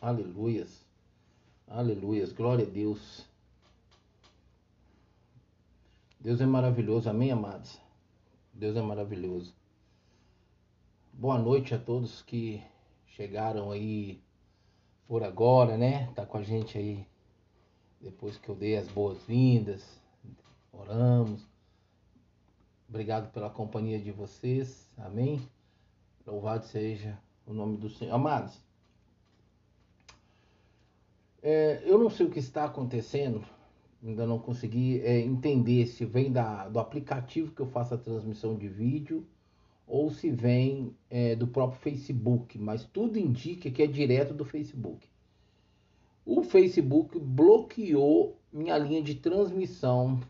Aleluias. Aleluias. Glória a Deus. Deus é maravilhoso. Amém, amados? Deus é maravilhoso. Boa noite a todos que chegaram aí por agora, né? Tá com a gente aí depois que eu dei as boas-vindas. Oramos. Obrigado pela companhia de vocês. Amém. Louvado seja o nome do Senhor. Amados, é, eu não sei o que está acontecendo, ainda não consegui é, entender se vem da, do aplicativo que eu faço a transmissão de vídeo ou se vem é, do próprio Facebook, mas tudo indica que é direto do Facebook. O Facebook bloqueou minha linha de transmissão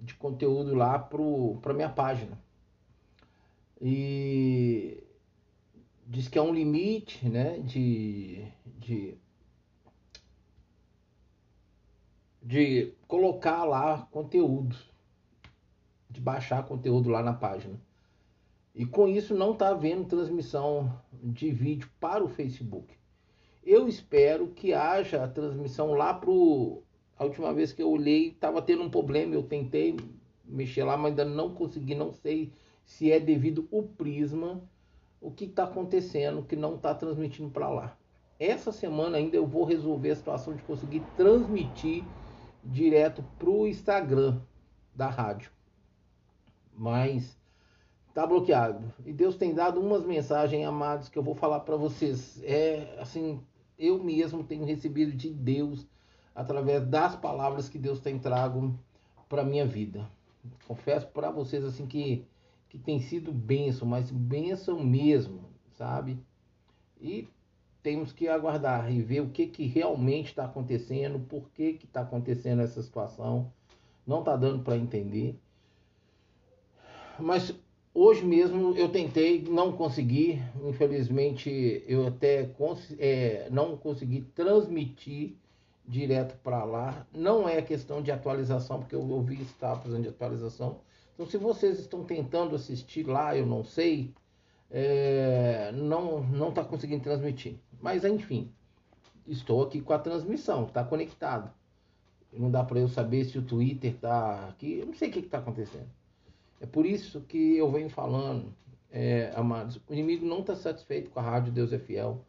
de conteúdo lá para minha página. E diz que é um limite né, de, de de colocar lá conteúdo, de baixar conteúdo lá na página. E com isso não está havendo transmissão de vídeo para o Facebook. Eu espero que haja a transmissão lá para o. A última vez que eu olhei, estava tendo um problema. Eu tentei mexer lá, mas ainda não consegui. Não sei se é devido o Prisma, o que está acontecendo, que não está transmitindo para lá. Essa semana ainda eu vou resolver a situação de conseguir transmitir direto para o Instagram da rádio. Mas tá bloqueado. E Deus tem dado umas mensagens, amados, que eu vou falar para vocês. É assim, eu mesmo tenho recebido de Deus através das palavras que Deus tem trago para minha vida. Confesso para vocês assim que que tem sido bênção, mas bênção mesmo, sabe? E temos que aguardar e ver o que, que realmente está acontecendo, por que está acontecendo essa situação. Não está dando para entender. Mas hoje mesmo eu tentei, não consegui. Infelizmente, eu até é, não consegui transmitir direto para lá. Não é questão de atualização, porque eu ouvi estar fazendo de atualização. Então, se vocês estão tentando assistir lá, eu não sei, é, não está conseguindo transmitir. Mas enfim, estou aqui com a transmissão, está conectado. Não dá para eu saber se o Twitter está aqui, eu não sei o que está acontecendo. É por isso que eu venho falando, é, amados, o inimigo não está satisfeito com a Rádio Deus é Fiel.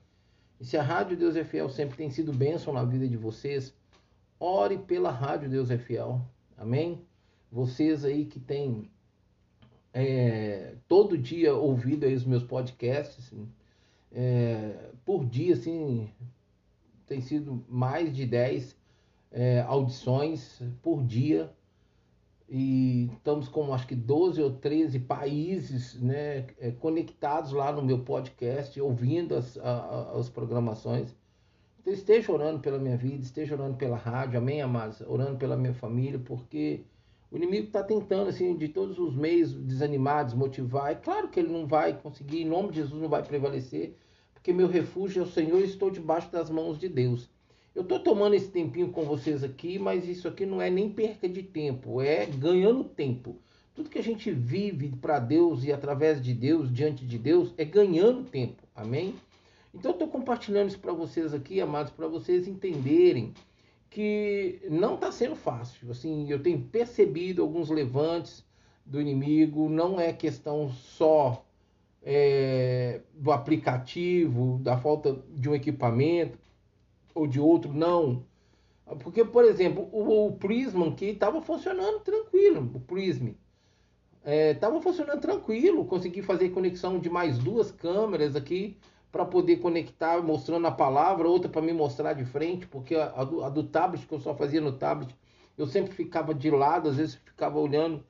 E se a Rádio Deus é Fiel sempre tem sido bênção na vida de vocês, ore pela Rádio Deus é Fiel. Amém? Vocês aí que têm é, todo dia ouvido aí os meus podcasts. É, por dia, assim, tem sido mais de 10 é, audições por dia. E estamos com acho que 12 ou 13 países né, é, conectados lá no meu podcast, ouvindo as, a, as programações. Então esteja orando pela minha vida, esteja orando pela rádio, amém, amados? Orando pela minha família, porque o inimigo está tentando, assim, de todos os meios, desanimar, desmotivar. É claro que ele não vai conseguir, em nome de Jesus não vai prevalecer, porque meu refúgio é o Senhor e estou debaixo das mãos de Deus. Eu estou tomando esse tempinho com vocês aqui, mas isso aqui não é nem perca de tempo, é ganhando tempo. Tudo que a gente vive para Deus e através de Deus, diante de Deus, é ganhando tempo. Amém? Então eu estou compartilhando isso para vocês aqui, amados, para vocês entenderem que não está sendo fácil. Assim, eu tenho percebido alguns levantes do inimigo. Não é questão só é, do aplicativo, da falta de um equipamento ou de outro, não. Porque, por exemplo, o, o Prisma que estava funcionando tranquilo, o Prism estava é, funcionando tranquilo, consegui fazer conexão de mais duas câmeras aqui para poder conectar mostrando a palavra, outra para me mostrar de frente, porque a, a, do, a, do, tablet que eu só fazia no tablet, eu sempre ficava de lado, às vezes ficava olhando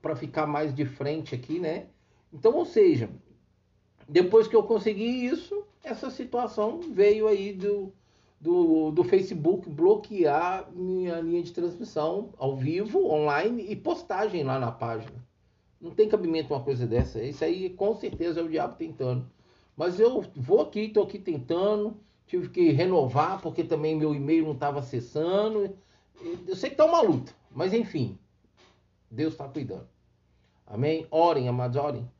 para ficar mais de frente aqui, né? Então, ou seja, depois que eu consegui isso, essa situação veio aí do, do, do Facebook bloquear minha linha de transmissão ao vivo, online e postagem lá na página. Não tem cabimento uma coisa dessa. Isso aí com certeza é o diabo tentando. Mas eu vou aqui, estou aqui tentando, tive que renovar porque também meu e-mail não estava acessando. Eu sei que está uma luta, mas enfim, Deus está cuidando. Amém? Orem, amados, orem,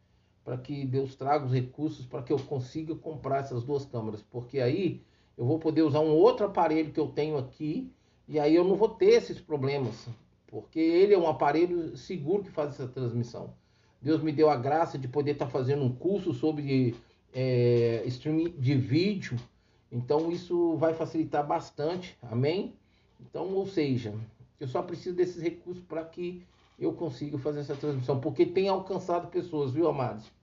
para que Deus traga os recursos para que eu consiga comprar essas duas câmeras, porque aí eu vou poder usar um outro aparelho que eu tenho aqui e aí eu não vou ter esses problemas, porque ele é um aparelho seguro que faz essa transmissão. Deus me deu a graça de poder estar fazendo um curso sobre é, streaming de vídeo, então isso vai facilitar bastante, amém? Então, ou seja, eu só preciso desses recursos para que eu consiga fazer essa transmissão, porque tem alcançado pessoas, viu, amados?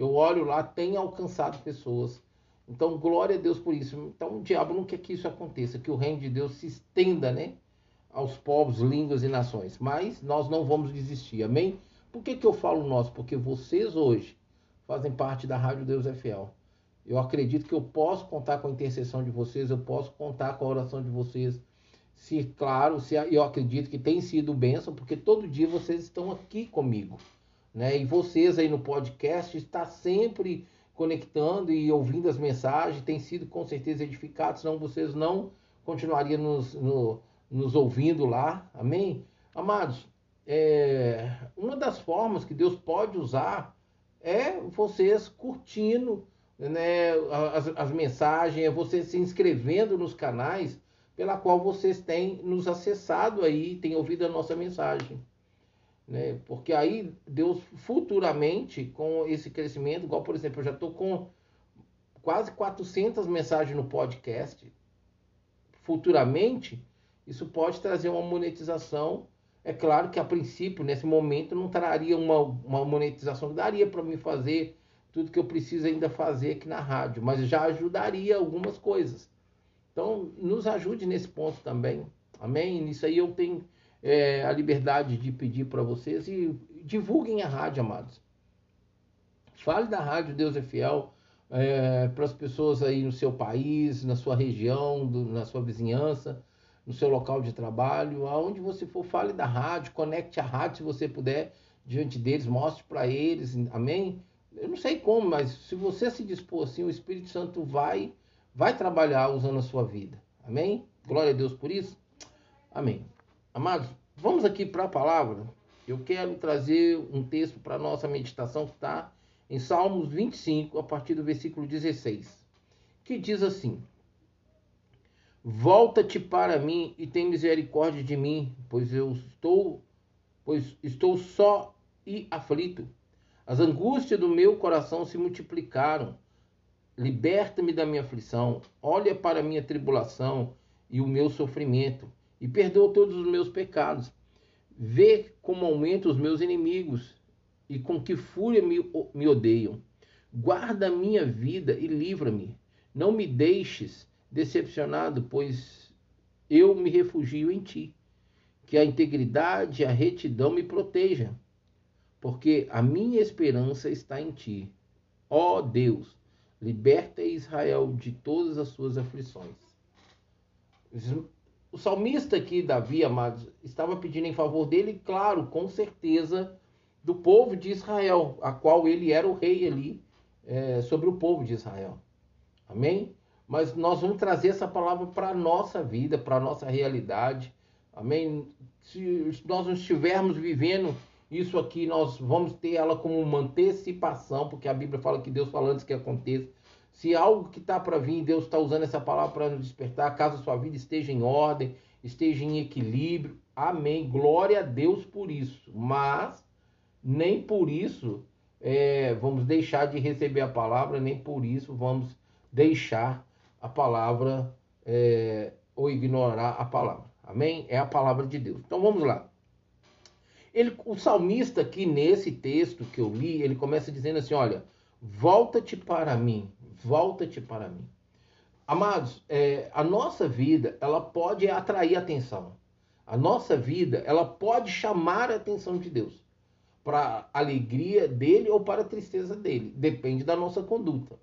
Eu olho lá, tem alcançado pessoas. Então, glória a Deus por isso. Então, o diabo não quer que isso aconteça, que o reino de Deus se estenda, né? Aos povos, línguas e nações. Mas nós não vamos desistir, amém? Por que, que eu falo nós? Porque vocês hoje fazem parte da Rádio Deus é Fiel. Eu acredito que eu posso contar com a intercessão de vocês, eu posso contar com a oração de vocês. Se, claro, se eu acredito que tem sido bênção, porque todo dia vocês estão aqui comigo. Né? E vocês aí no podcast está sempre conectando e ouvindo as mensagens, tem sido com certeza edificado, senão vocês não continuariam nos, no, nos ouvindo lá, amém? Amados, é, uma das formas que Deus pode usar é vocês curtindo né, as, as mensagens, é vocês se inscrevendo nos canais pela qual vocês têm nos acessado aí, têm ouvido a nossa mensagem né? Porque aí Deus futuramente com esse crescimento, igual por exemplo, eu já estou com quase 400 mensagens no podcast. Futuramente, isso pode trazer uma monetização. É claro que a princípio, nesse momento, não traria uma, uma monetização daria para mim fazer tudo que eu preciso ainda fazer aqui na rádio, mas já ajudaria algumas coisas. Então, nos ajude nesse ponto também. Amém? Nisso aí eu tenho é, a liberdade de pedir para vocês e divulguem a rádio, amados. Fale da rádio Deus é Fiel é, para as pessoas aí no seu país, na sua região, do, na sua vizinhança, no seu local de trabalho, aonde você for, fale da rádio, conecte a rádio se você puder diante deles, mostre para eles, amém? Eu não sei como, mas se você se dispor assim, o Espírito Santo vai vai trabalhar usando a sua vida. Amém? Glória a Deus por isso. Amém. Amados, vamos aqui para a palavra. Eu quero trazer um texto para a nossa meditação que está em Salmos 25, a partir do versículo 16, que diz assim: Volta-te para mim e tem misericórdia de mim, pois eu estou, pois estou só e aflito. As angústias do meu coração se multiplicaram. Liberta-me da minha aflição. Olha para a minha tribulação e o meu sofrimento e perdoa todos os meus pecados. Vê como aumentam os meus inimigos e com que fúria me, me odeiam. Guarda a minha vida e livra-me. Não me deixes decepcionado, pois eu me refugio em ti. Que a integridade e a retidão me protejam, porque a minha esperança está em ti. Ó Deus, liberta Israel de todas as suas aflições. O salmista aqui, Davi, amados, estava pedindo em favor dele, claro, com certeza, do povo de Israel, a qual ele era o rei ali, é, sobre o povo de Israel. Amém? Mas nós vamos trazer essa palavra para a nossa vida, para a nossa realidade. Amém? Se nós não estivermos vivendo isso aqui, nós vamos ter ela como uma antecipação, porque a Bíblia fala que Deus fala antes que aconteça. Se algo que está para vir, Deus está usando essa palavra para nos despertar, caso sua vida esteja em ordem, esteja em equilíbrio. Amém. Glória a Deus por isso. Mas nem por isso é, vamos deixar de receber a palavra, nem por isso vamos deixar a palavra é, ou ignorar a palavra. Amém? É a palavra de Deus. Então vamos lá. Ele, o salmista aqui nesse texto que eu li, ele começa dizendo assim: olha, volta-te para mim, volta-te para mim. Amados, é, a nossa vida ela pode atrair atenção. A nossa vida ela pode chamar a atenção de Deus para a alegria dele ou para a tristeza dele. Depende da nossa conduta.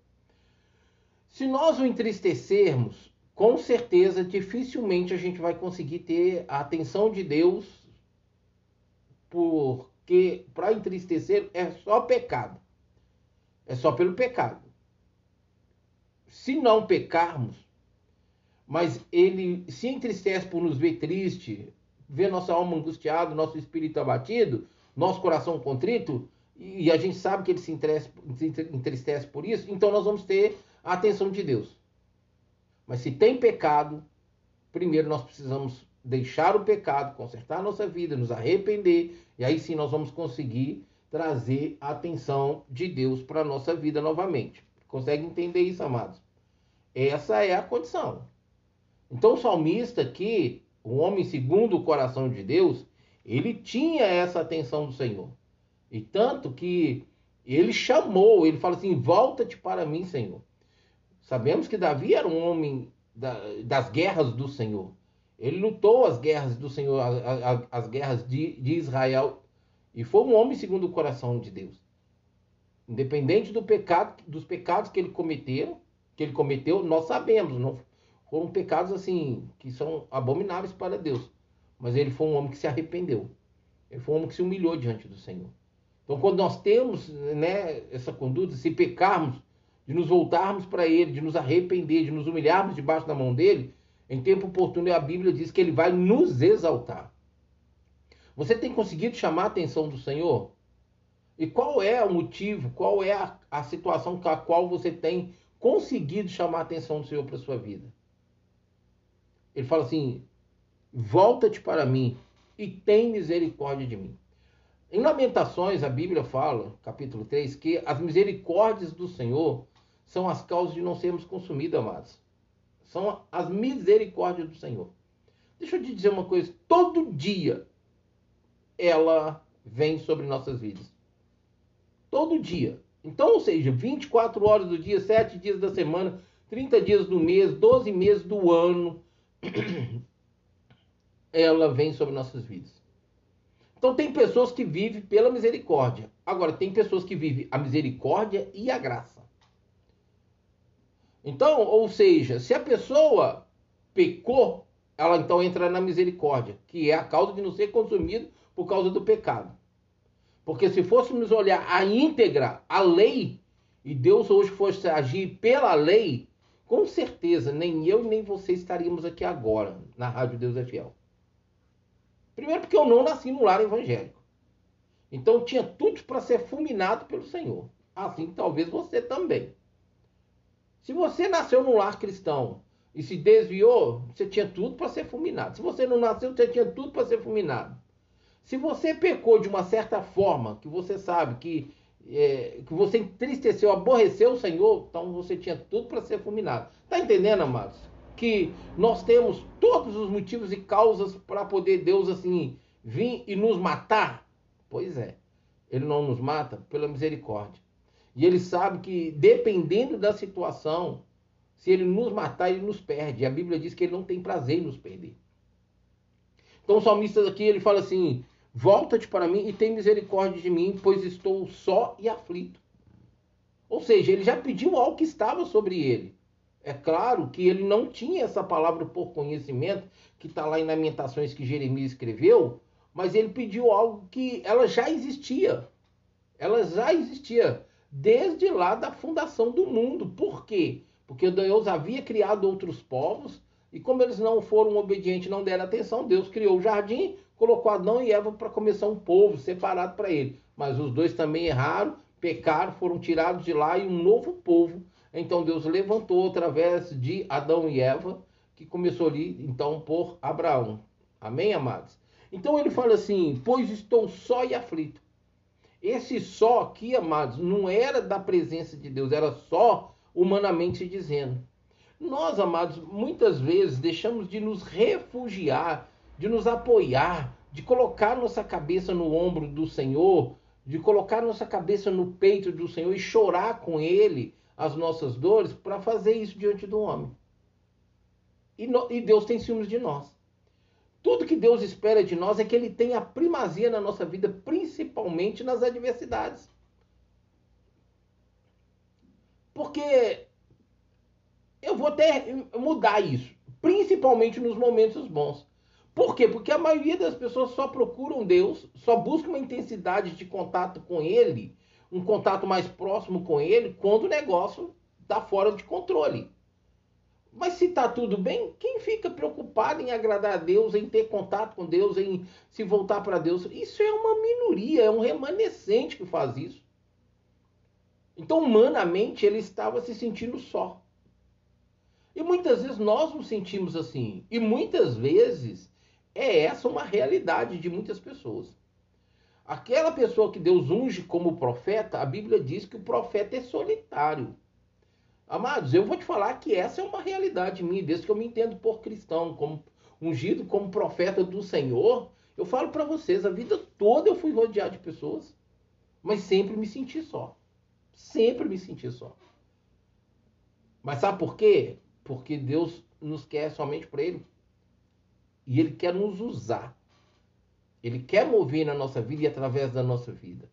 Se nós o entristecermos, com certeza, dificilmente a gente vai conseguir ter a atenção de Deus, porque para entristecer é só pecado. É só pelo pecado se não pecarmos, mas ele se entristece por nos ver triste, ver nossa alma angustiada, nosso espírito abatido, nosso coração contrito, e a gente sabe que ele se entristece, por isso, então nós vamos ter a atenção de Deus. Mas se tem pecado, primeiro nós precisamos deixar o pecado, consertar a nossa vida, nos arrepender, e aí sim nós vamos conseguir trazer a atenção de Deus para a nossa vida novamente. Consegue entender isso, amados? Essa é a condição. Então o salmista aqui, o homem segundo o coração de Deus, ele tinha essa atenção do Senhor. E tanto que ele chamou, ele fala assim: volta-te para mim, Senhor. Sabemos que Davi era um homem das guerras do Senhor. Ele lutou as guerras do Senhor, as, as guerras de, de Israel, e foi um homem segundo o coração de Deus. Independente do pecado, dos pecados que ele cometeu, que ele cometeu, nós sabemos, não foram pecados assim que são abomináveis para Deus. Mas ele foi um homem que se arrependeu. Ele foi um homem que se humilhou diante do Senhor. Então, quando nós temos né, essa conduta, se pecarmos, de nos voltarmos para Ele, de nos arrepender, de nos humilharmos debaixo da mão dele, em tempo oportuno a Bíblia diz que Ele vai nos exaltar. Você tem conseguido chamar a atenção do Senhor? E qual é o motivo, qual é a, a situação com a qual você tem conseguido chamar a atenção do Senhor para a sua vida? Ele fala assim: volta-te para mim e tem misericórdia de mim. Em Lamentações, a Bíblia fala, capítulo 3, que as misericórdias do Senhor são as causas de não sermos consumidos, amados. São as misericórdias do Senhor. Deixa eu te dizer uma coisa: todo dia ela vem sobre nossas vidas. Todo dia. Então, ou seja, 24 horas do dia, 7 dias da semana, 30 dias do mês, 12 meses do ano, ela vem sobre nossas vidas. Então tem pessoas que vivem pela misericórdia. Agora tem pessoas que vivem a misericórdia e a graça. Então, ou seja, se a pessoa pecou, ela então entra na misericórdia, que é a causa de não ser consumido por causa do pecado. Porque se fôssemos olhar a íntegra, a lei, e Deus hoje fosse agir pela lei, com certeza nem eu nem você estaríamos aqui agora na Rádio Deus é Fiel. Primeiro, porque eu não nasci no lar evangélico. Então tinha tudo para ser fulminado pelo Senhor. Assim talvez você também. Se você nasceu num lar cristão e se desviou, você tinha tudo para ser fulminado. Se você não nasceu, você tinha tudo para ser fulminado. Se você pecou de uma certa forma, que você sabe que, é, que você entristeceu, aborreceu o Senhor, então você tinha tudo para ser fulminado. Está entendendo, amados? que nós temos todos os motivos e causas para poder Deus assim vir e nos matar? Pois é, ele não nos mata pela misericórdia. E ele sabe que dependendo da situação, se ele nos matar, ele nos perde. E a Bíblia diz que ele não tem prazer em nos perder. Então o salmista aqui ele fala assim: Volta-te para mim e tem misericórdia de mim, pois estou só e aflito. Ou seja, ele já pediu algo que estava sobre ele. É claro que ele não tinha essa palavra por conhecimento, que está lá em Lamentações que Jeremias escreveu, mas ele pediu algo que ela já existia. Ela já existia desde lá da fundação do mundo. Por quê? Porque Deus havia criado outros povos e como eles não foram obedientes, não deram atenção, Deus criou o jardim, colocou Adão e Eva para começar um povo separado para ele. Mas os dois também erraram, pecaram, foram tirados de lá e um novo povo então Deus levantou através de Adão e Eva, que começou ali então por Abraão. Amém, amados? Então ele fala assim: Pois estou só e aflito. Esse só aqui, amados, não era da presença de Deus, era só humanamente dizendo. Nós, amados, muitas vezes deixamos de nos refugiar, de nos apoiar, de colocar nossa cabeça no ombro do Senhor, de colocar nossa cabeça no peito do Senhor e chorar com Ele, as nossas dores para fazer isso diante do homem. E, no, e Deus tem ciúmes de nós. Tudo que Deus espera de nós é que Ele tenha primazia na nossa vida, principalmente nas adversidades. Porque eu vou até mudar isso, principalmente nos momentos bons. Por quê? Porque a maioria das pessoas só procuram Deus, só buscam uma intensidade de contato com Ele um contato mais próximo com ele quando o negócio está fora de controle. Mas se está tudo bem, quem fica preocupado em agradar a Deus, em ter contato com Deus, em se voltar para Deus? Isso é uma minoria, é um remanescente que faz isso. Então, humanamente, ele estava se sentindo só. E muitas vezes nós nos sentimos assim. E muitas vezes é essa uma realidade de muitas pessoas. Aquela pessoa que Deus unge como profeta, a Bíblia diz que o profeta é solitário. Amados, eu vou te falar que essa é uma realidade minha, desde que eu me entendo por cristão, como ungido como profeta do Senhor. Eu falo para vocês, a vida toda eu fui rodeado de pessoas, mas sempre me senti só. Sempre me senti só. Mas sabe por quê? Porque Deus nos quer somente para Ele. E Ele quer nos usar. Ele quer mover na nossa vida e através da nossa vida.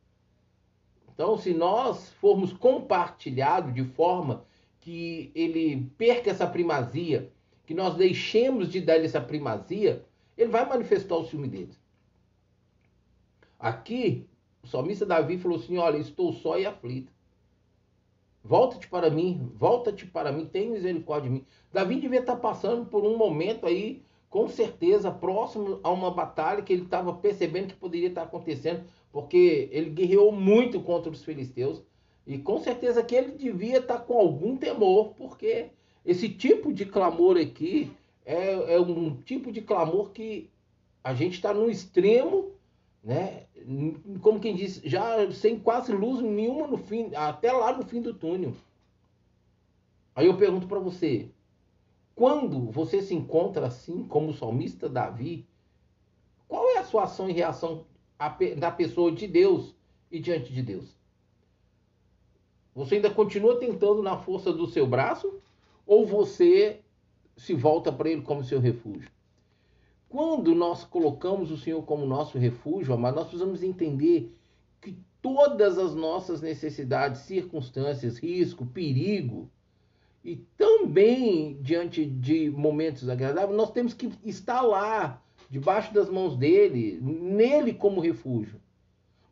Então, se nós formos compartilhados de forma que ele perca essa primazia, que nós deixemos de dar essa primazia, ele vai manifestar o ciúme dele. Aqui, o salmista Davi falou assim: Olha, estou só e aflito. Volta-te para mim, volta-te para mim, tem misericórdia de mim. Davi devia estar passando por um momento aí, com certeza, próximo a uma batalha que ele estava percebendo que poderia estar acontecendo, porque ele guerreou muito contra os filisteus. E com certeza que ele devia estar com algum temor, porque esse tipo de clamor aqui é, é um tipo de clamor que a gente está no extremo, né? como quem diz, já sem quase luz nenhuma no fim, até lá no fim do túnel. Aí eu pergunto para você, quando você se encontra assim, como o salmista Davi, qual é a sua ação e reação da pessoa de Deus e diante de Deus? Você ainda continua tentando na força do seu braço ou você se volta para ele como seu refúgio? Quando nós colocamos o Senhor como nosso refúgio, mas nós precisamos entender que todas as nossas necessidades, circunstâncias, risco, perigo, e também diante de momentos agradáveis, nós temos que estar lá, debaixo das mãos dele, nele como refúgio.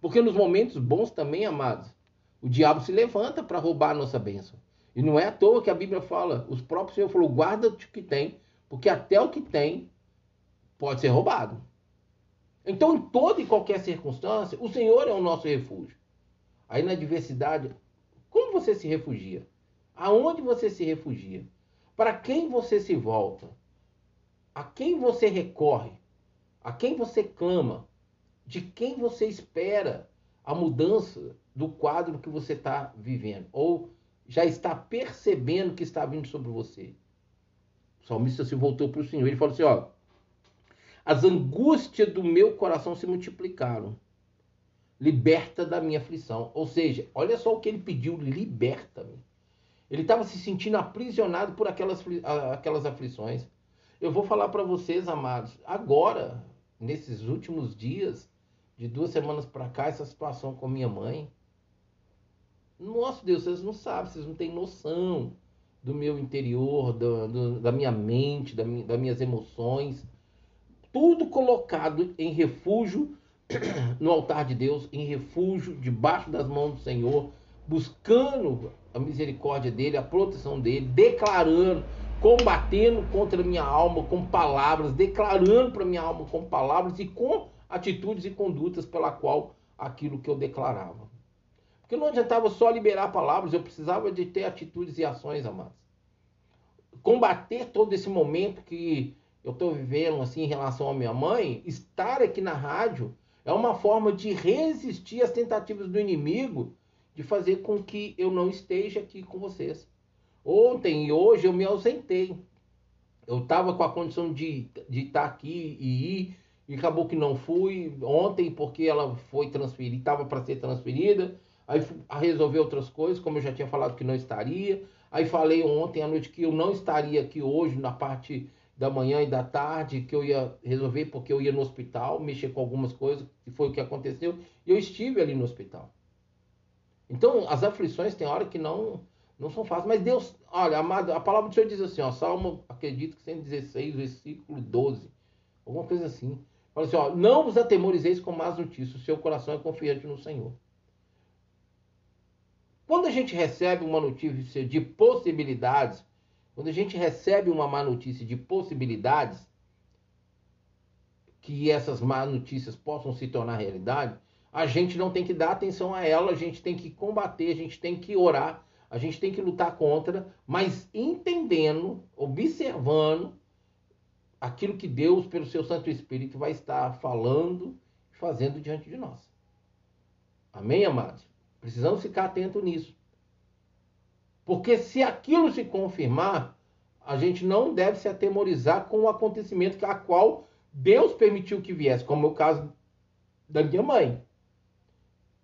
Porque nos momentos bons também, amados, o diabo se levanta para roubar a nossa bênção. E não é à toa que a Bíblia fala, os próprios Senhor falou, guarda o que tem, porque até o que tem pode ser roubado. Então, em toda e qualquer circunstância, o Senhor é o nosso refúgio. Aí na adversidade, como você se refugia? Aonde você se refugia? Para quem você se volta? A quem você recorre? A quem você clama? De quem você espera a mudança do quadro que você está vivendo? Ou já está percebendo que está vindo sobre você? O salmista se voltou para o Senhor. Ele falou assim: ó, as angústias do meu coração se multiplicaram. Liberta da minha aflição. Ou seja, olha só o que ele pediu: liberta-me. Ele estava se sentindo aprisionado por aquelas, aquelas aflições. Eu vou falar para vocês, amados, agora, nesses últimos dias, de duas semanas para cá, essa situação com minha mãe. Nossa Deus, vocês não sabem, vocês não têm noção do meu interior, do, do, da minha mente, da das minhas emoções tudo colocado em refúgio no altar de Deus, em refúgio debaixo das mãos do Senhor, buscando a misericórdia dele, a proteção dele, declarando, combatendo contra a minha alma com palavras, declarando para minha alma com palavras e com atitudes e condutas pela qual aquilo que eu declarava. Porque não adiantava só liberar palavras, eu precisava de ter atitudes e ações, amados. Combater todo esse momento que eu estou vivendo assim em relação à minha mãe, estar aqui na rádio é uma forma de resistir às tentativas do inimigo de fazer com que eu não esteja aqui com vocês. Ontem e hoje eu me ausentei. Eu estava com a condição de, de estar aqui e ir, e acabou que não fui. Ontem, porque ela foi transferida, estava para ser transferida, aí resolver outras coisas, como eu já tinha falado que não estaria. Aí falei ontem à noite que eu não estaria aqui hoje na parte da manhã e da tarde que eu ia resolver porque eu ia no hospital, mexer com algumas coisas, e foi o que aconteceu, e eu estive ali no hospital. Então, as aflições tem hora que não não são fáceis, mas Deus, olha, amado, a palavra do Senhor diz assim, ó, Salmo, acredito que 116, versículo 12, alguma coisa assim. Fala assim, ó, não vos atemorizeis com más notícias, o seu coração é confiante no Senhor. Quando a gente recebe uma notícia de possibilidades, quando a gente recebe uma má notícia de possibilidades, que essas más notícias possam se tornar realidade, a gente não tem que dar atenção a ela, a gente tem que combater, a gente tem que orar, a gente tem que lutar contra, mas entendendo, observando aquilo que Deus, pelo seu Santo Espírito, vai estar falando e fazendo diante de nós. Amém, amados? Precisamos ficar atento nisso. Porque se aquilo se confirmar, a gente não deve se atemorizar com o acontecimento a qual Deus permitiu que viesse, como é o caso da minha mãe.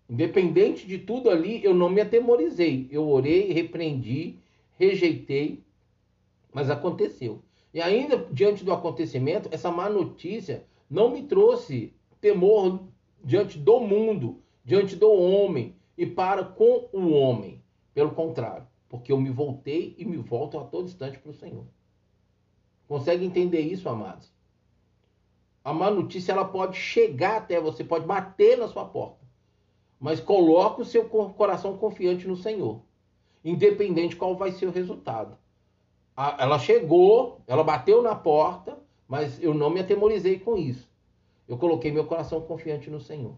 Independente de tudo ali, eu não me atemorizei. Eu orei, repreendi, rejeitei, mas aconteceu. E ainda diante do acontecimento, essa má notícia não me trouxe temor diante do mundo, diante do homem e para com o homem. Pelo contrário, porque eu me voltei e me volto a todo instante para o Senhor. Consegue entender isso, amados? A má notícia ela pode chegar até você, pode bater na sua porta mas coloque o seu coração confiante no Senhor, independente qual vai ser o resultado. Ela chegou, ela bateu na porta, mas eu não me atemorizei com isso. Eu coloquei meu coração confiante no Senhor.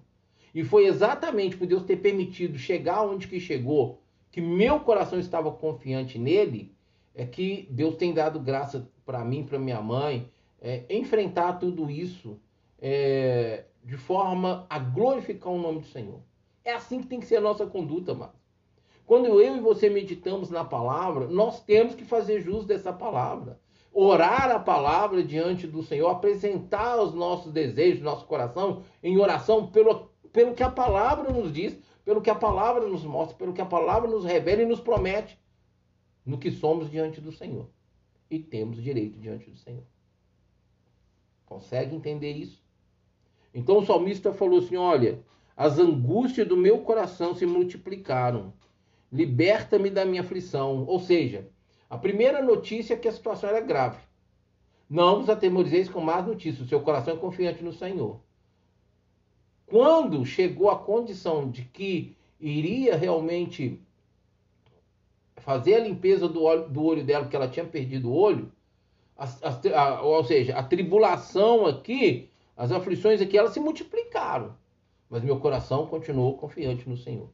E foi exatamente por Deus ter permitido chegar onde que chegou, que meu coração estava confiante nele, é que Deus tem dado graça para mim, para minha mãe, é, enfrentar tudo isso é, de forma a glorificar o nome do Senhor. É assim que tem que ser a nossa conduta, mano. Quando eu e você meditamos na palavra, nós temos que fazer jus dessa palavra. Orar a palavra diante do Senhor, apresentar os nossos desejos, nosso coração em oração pelo, pelo que a palavra nos diz, pelo que a palavra nos mostra, pelo que a palavra nos revela e nos promete no que somos diante do Senhor. E temos direito diante do Senhor. Consegue entender isso? Então o salmista falou assim: olha, as angústias do meu coração se multiplicaram. Liberta-me da minha aflição. Ou seja, a primeira notícia é que a situação era grave. Não vos atemorizeis com más notícias, o seu coração é confiante no Senhor. Quando chegou a condição de que iria realmente fazer a limpeza do olho, do olho dela, porque ela tinha perdido o olho, a, a, a, ou seja, a tribulação aqui, as aflições aqui, elas se multiplicaram mas meu coração continuou confiante no Senhor.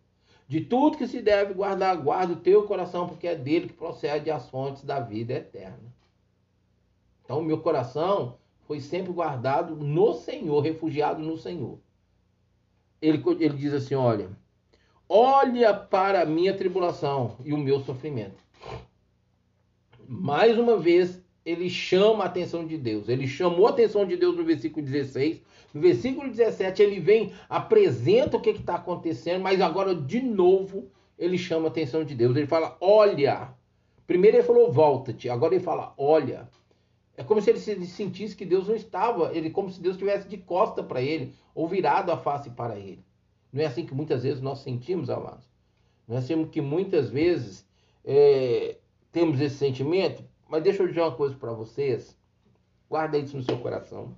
De tudo que se deve guardar, guarda o teu coração, porque é dele que procede as fontes da vida eterna. Então, meu coração foi sempre guardado no Senhor, refugiado no Senhor. Ele, ele diz assim: Olha, olha para a minha tribulação e o meu sofrimento. Mais uma vez, ele chama a atenção de Deus. Ele chamou a atenção de Deus no versículo 16 no versículo 17, ele vem, apresenta o que está acontecendo, mas agora, de novo, ele chama a atenção de Deus. Ele fala: Olha. Primeiro ele falou: Volta-te. Agora ele fala: Olha. É como se ele sentisse que Deus não estava, ele como se Deus estivesse de costa para ele, ou virado a face para ele. Não é assim que muitas vezes nós sentimos, amados? Nós temos que muitas vezes é, temos esse sentimento, mas deixa eu dizer uma coisa para vocês. Guarda isso no seu coração.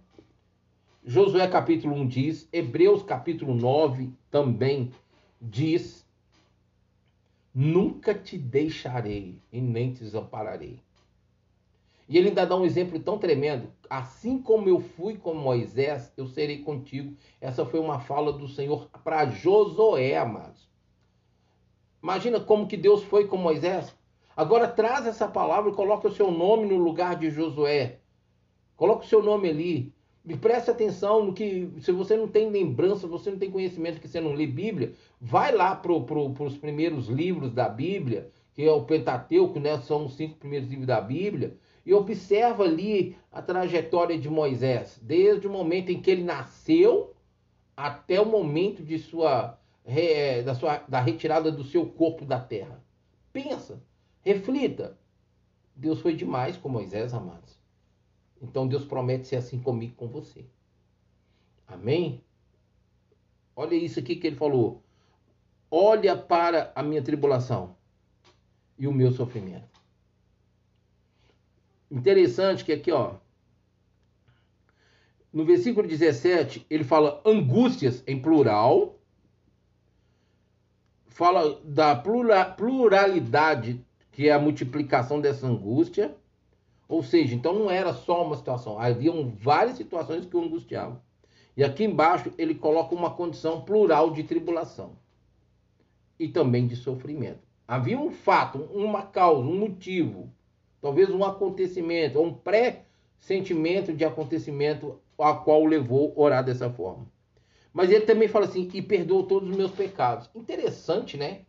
Josué capítulo 1 diz, Hebreus capítulo 9 também diz: Nunca te deixarei e nem te desampararei. E ele ainda dá um exemplo tão tremendo. Assim como eu fui com Moisés, eu serei contigo. Essa foi uma fala do Senhor para Josué, amados. Imagina como que Deus foi com Moisés. Agora traz essa palavra e coloca o seu nome no lugar de Josué. Coloca o seu nome ali. E preste atenção no que, se você não tem lembrança, você não tem conhecimento que você não lê Bíblia, vai lá para pro, os primeiros livros da Bíblia, que é o Pentateuco, né? São os cinco primeiros livros da Bíblia, e observa ali a trajetória de Moisés, desde o momento em que ele nasceu até o momento de sua, da, sua, da retirada do seu corpo da terra. Pensa, reflita. Deus foi demais com Moisés, amados. Então Deus promete ser assim comigo com você. Amém? Olha isso aqui que ele falou. Olha para a minha tribulação e o meu sofrimento. Interessante que aqui, ó, no versículo 17, ele fala angústias em plural, fala da pluralidade, que é a multiplicação dessa angústia, ou seja, então não era só uma situação, haviam várias situações que o angustiavam. E aqui embaixo ele coloca uma condição plural de tribulação e também de sofrimento. Havia um fato, uma causa, um motivo, talvez um acontecimento, um pré-sentimento de acontecimento a qual levou a orar dessa forma. Mas ele também fala assim, e perdoou todos os meus pecados. Interessante, né?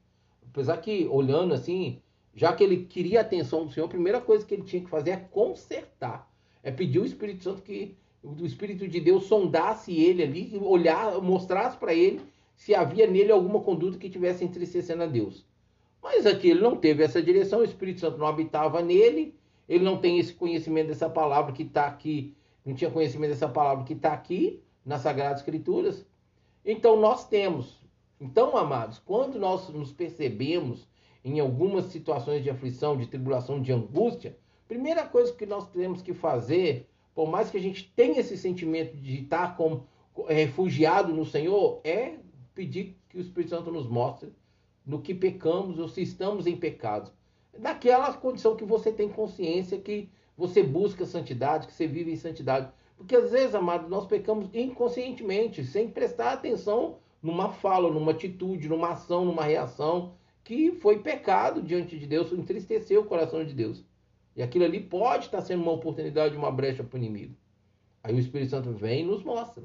Apesar que, olhando assim, já que ele queria a atenção do Senhor, a primeira coisa que ele tinha que fazer é consertar. É pedir o Espírito Santo que o Espírito de Deus sondasse ele ali, olhar, mostrasse para ele se havia nele alguma conduta que tivesse entristecendo a Deus. Mas aqui ele não teve essa direção, o Espírito Santo não habitava nele, ele não tem esse conhecimento dessa palavra que está aqui, não tinha conhecimento dessa palavra que está aqui nas Sagradas Escrituras. Então nós temos. Então, amados, quando nós nos percebemos em algumas situações de aflição, de tribulação, de angústia, primeira coisa que nós temos que fazer, por mais que a gente tenha esse sentimento de estar como refugiado no Senhor, é pedir que o Espírito Santo nos mostre no que pecamos ou se estamos em pecado. Daquela condição que você tem consciência que você busca santidade, que você vive em santidade. Porque às vezes, amado, nós pecamos inconscientemente, sem prestar atenção numa fala, numa atitude, numa ação, numa reação, que foi pecado diante de Deus, entristeceu o coração de Deus. E aquilo ali pode estar sendo uma oportunidade, uma brecha para o inimigo. Aí o Espírito Santo vem e nos mostra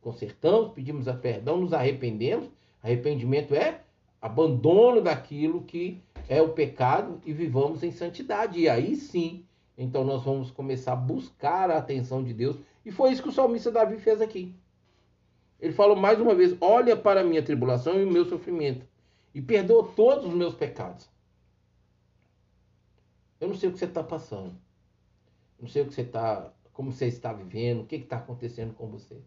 consertamos, pedimos a perdão, nos arrependemos. Arrependimento é abandono daquilo que é o pecado e vivamos em santidade. E aí sim, então nós vamos começar a buscar a atenção de Deus. E foi isso que o salmista Davi fez aqui. Ele falou mais uma vez: Olha para a minha tribulação e o meu sofrimento, e perdoa todos os meus pecados. Eu não sei o que você está passando. Não sei o que você está, como você está vivendo, o que está acontecendo com você.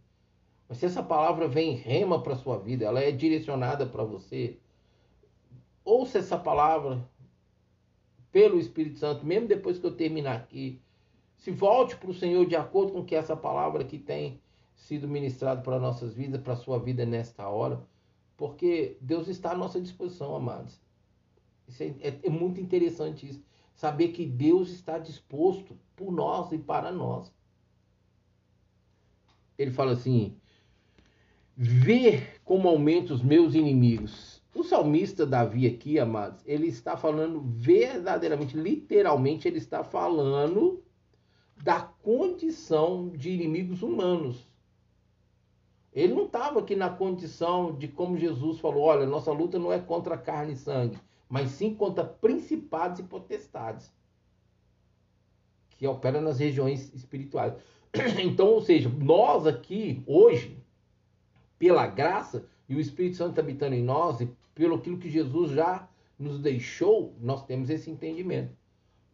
Mas se essa palavra vem rema para a sua vida, ela é direcionada para você, ouça essa palavra pelo Espírito Santo, mesmo depois que eu terminar aqui. Se volte para o Senhor de acordo com que essa palavra que tem sido ministrada para nossas vidas, para a sua vida nesta hora, porque Deus está à nossa disposição, amados. É, é, é muito interessante isso. Saber que Deus está disposto por nós e para nós. Ele fala assim: ver como aumenta os meus inimigos. O salmista Davi aqui, amados, ele está falando verdadeiramente, literalmente, ele está falando da condição de inimigos humanos. Ele não estava aqui na condição de como Jesus falou: olha, nossa luta não é contra carne e sangue, mas sim contra principados e potestades que operam nas regiões espirituais. Então, ou seja, nós aqui, hoje, pela graça e o Espírito Santo habitando em nós e pelo aquilo que Jesus já nos deixou, nós temos esse entendimento.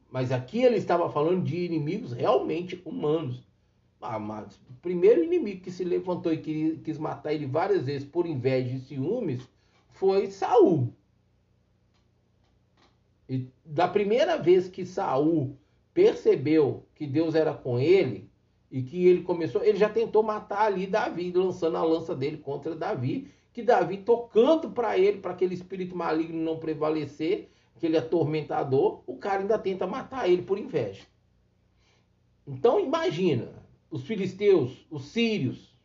Mas aqui ele estava falando de inimigos realmente humanos. Ah, mas o primeiro inimigo que se levantou e quis matar ele várias vezes por inveja e ciúmes foi Saul. E da primeira vez que Saul percebeu que Deus era com ele, e que ele começou, ele já tentou matar ali Davi, lançando a lança dele contra Davi, que Davi tocando para ele, para aquele espírito maligno não prevalecer, aquele atormentador, o cara ainda tenta matar ele por inveja. Então imagina, os filisteus, os sírios,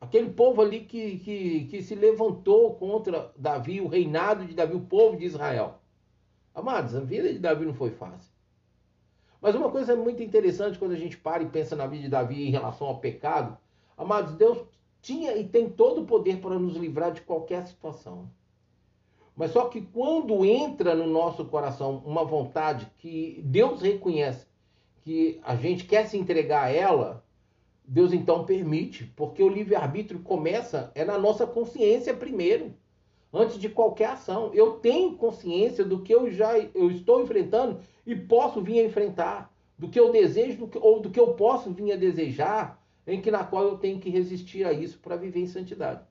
aquele povo ali que, que, que se levantou contra Davi, o reinado de Davi, o povo de Israel. Amados, a vida de Davi não foi fácil. Mas uma coisa muito interessante quando a gente para e pensa na vida de Davi em relação ao pecado, amados, Deus tinha e tem todo o poder para nos livrar de qualquer situação. Mas só que quando entra no nosso coração uma vontade que Deus reconhece que a gente quer se entregar a ela, Deus então permite, porque o livre-arbítrio começa é na nossa consciência primeiro antes de qualquer ação. Eu tenho consciência do que eu já eu estou enfrentando e posso vir a enfrentar, do que eu desejo do que, ou do que eu posso vir a desejar, em que na qual eu tenho que resistir a isso para viver em santidade.